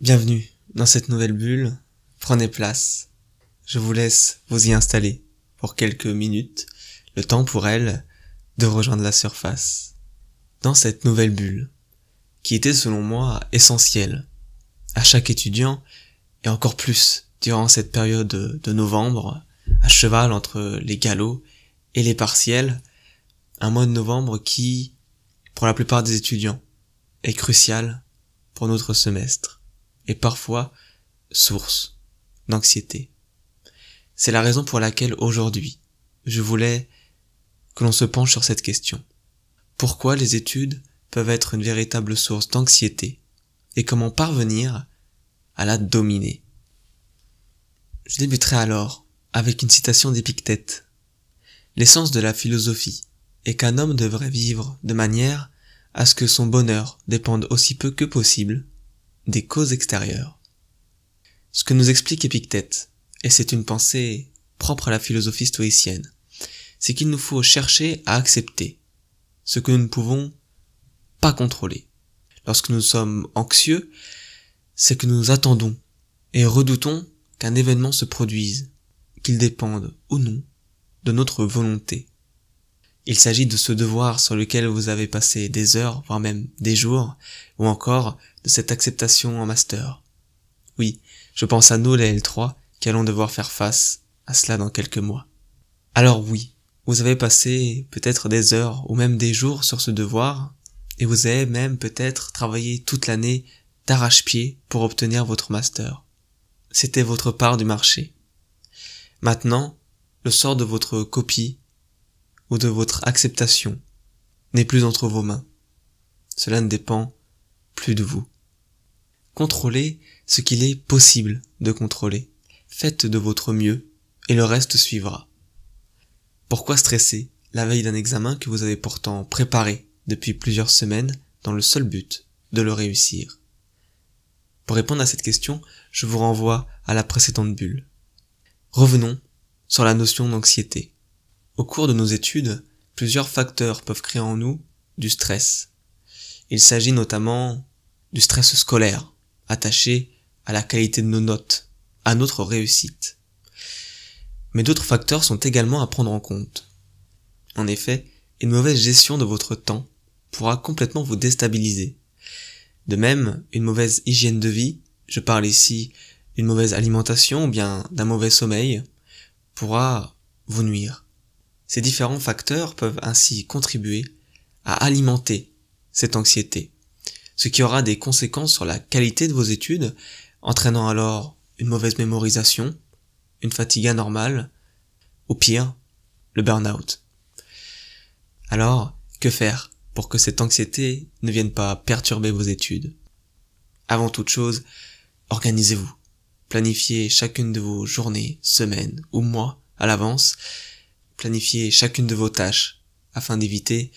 Bienvenue dans cette nouvelle bulle. Prenez place. Je vous laisse vous y installer pour quelques minutes, le temps pour elle de rejoindre la surface. Dans cette nouvelle bulle, qui était selon moi essentielle à chaque étudiant et encore plus durant cette période de novembre, à cheval entre les galops et les partiels, un mois de novembre qui, pour la plupart des étudiants, est crucial pour notre semestre et parfois source d'anxiété. C'est la raison pour laquelle aujourd'hui, je voulais que l'on se penche sur cette question. Pourquoi les études peuvent être une véritable source d'anxiété et comment parvenir à la dominer? Je débuterai alors avec une citation d'Épictète. L'essence de la philosophie est qu'un homme devrait vivre de manière à ce que son bonheur dépende aussi peu que possible des causes extérieures. Ce que nous explique Épictète, et c'est une pensée propre à la philosophie stoïcienne, c'est qu'il nous faut chercher à accepter ce que nous ne pouvons pas contrôler. Lorsque nous sommes anxieux, c'est que nous attendons et redoutons qu'un événement se produise, qu'il dépende ou non de notre volonté. Il s'agit de ce devoir sur lequel vous avez passé des heures, voire même des jours, ou encore de cette acceptation en master. Oui, je pense à nous les L3 qui allons devoir faire face à cela dans quelques mois. Alors oui, vous avez passé peut-être des heures ou même des jours sur ce devoir, et vous avez même peut-être travaillé toute l'année d'arrache-pied pour obtenir votre master. C'était votre part du marché. Maintenant, le sort de votre copie ou de votre acceptation n'est plus entre vos mains. Cela ne dépend plus de vous. Contrôlez ce qu'il est possible de contrôler. Faites de votre mieux et le reste suivra. Pourquoi stresser la veille d'un examen que vous avez pourtant préparé depuis plusieurs semaines dans le seul but de le réussir? Pour répondre à cette question, je vous renvoie à la précédente bulle. Revenons sur la notion d'anxiété. Au cours de nos études, plusieurs facteurs peuvent créer en nous du stress. Il s'agit notamment du stress scolaire, attaché à la qualité de nos notes, à notre réussite. Mais d'autres facteurs sont également à prendre en compte. En effet, une mauvaise gestion de votre temps pourra complètement vous déstabiliser. De même, une mauvaise hygiène de vie, je parle ici d'une mauvaise alimentation ou bien d'un mauvais sommeil, pourra vous nuire. Ces différents facteurs peuvent ainsi contribuer à alimenter cette anxiété, ce qui aura des conséquences sur la qualité de vos études, entraînant alors une mauvaise mémorisation, une fatigue anormale, ou pire, le burn-out. Alors, que faire pour que cette anxiété ne vienne pas perturber vos études? Avant toute chose, organisez-vous. Planifiez chacune de vos journées, semaines ou mois à l'avance. Planifiez chacune de vos tâches afin d'éviter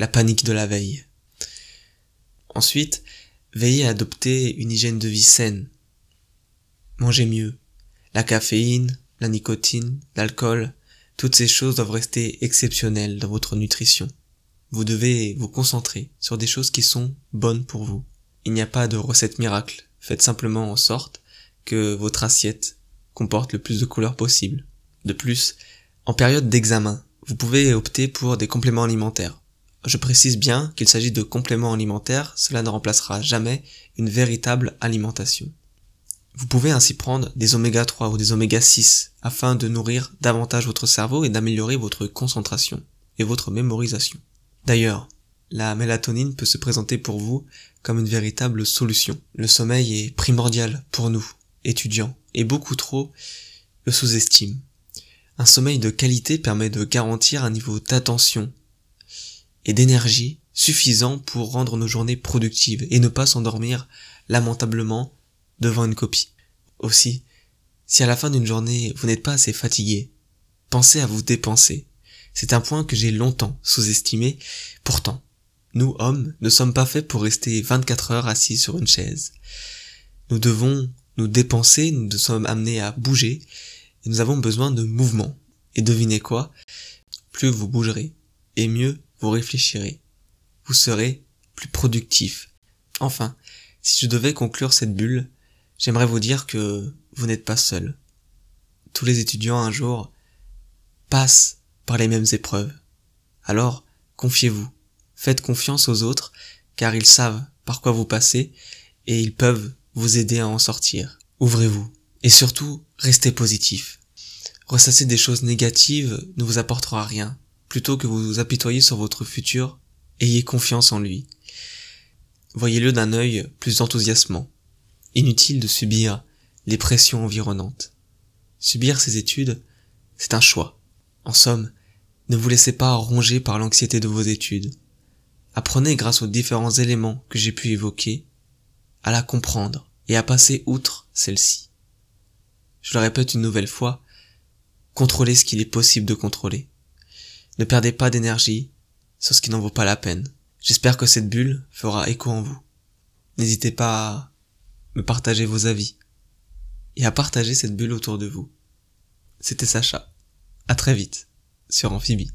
la panique de la veille. Ensuite, veillez à adopter une hygiène de vie saine. Mangez mieux. La caféine, la nicotine, l'alcool, toutes ces choses doivent rester exceptionnelles dans votre nutrition. Vous devez vous concentrer sur des choses qui sont bonnes pour vous. Il n'y a pas de recette miracle. Faites simplement en sorte que votre assiette comporte le plus de couleurs possible. De plus, en période d'examen, vous pouvez opter pour des compléments alimentaires. Je précise bien qu'il s'agit de compléments alimentaires, cela ne remplacera jamais une véritable alimentation. Vous pouvez ainsi prendre des oméga 3 ou des oméga 6 afin de nourrir davantage votre cerveau et d'améliorer votre concentration et votre mémorisation. D'ailleurs, la mélatonine peut se présenter pour vous comme une véritable solution. Le sommeil est primordial pour nous, étudiants, et beaucoup trop le sous-estiment. Un sommeil de qualité permet de garantir un niveau d'attention et d'énergie suffisant pour rendre nos journées productives et ne pas s'endormir lamentablement devant une copie. Aussi, si à la fin d'une journée vous n'êtes pas assez fatigué, pensez à vous dépenser. C'est un point que j'ai longtemps sous-estimé. Pourtant, nous hommes ne sommes pas faits pour rester 24 heures assis sur une chaise. Nous devons nous dépenser, nous sommes amenés à bouger, nous avons besoin de mouvement. Et devinez quoi? Plus vous bougerez, et mieux vous réfléchirez. Vous serez plus productif. Enfin, si je devais conclure cette bulle, j'aimerais vous dire que vous n'êtes pas seul. Tous les étudiants un jour passent par les mêmes épreuves. Alors, confiez-vous, faites confiance aux autres, car ils savent par quoi vous passez et ils peuvent vous aider à en sortir. Ouvrez-vous. Et surtout, restez positif. Ressasser des choses négatives ne vous apportera rien. Plutôt que vous vous apitoyez sur votre futur, ayez confiance en lui. Voyez-le d'un œil plus enthousiasmant. Inutile de subir les pressions environnantes. Subir ces études, c'est un choix. En somme, ne vous laissez pas ronger par l'anxiété de vos études. Apprenez grâce aux différents éléments que j'ai pu évoquer à la comprendre et à passer outre celle-ci. Je le répète une nouvelle fois, contrôlez ce qu'il est possible de contrôler. Ne perdez pas d'énergie sur ce qui n'en vaut pas la peine. J'espère que cette bulle fera écho en vous. N'hésitez pas à me partager vos avis et à partager cette bulle autour de vous. C'était Sacha. À très vite sur Amphibie.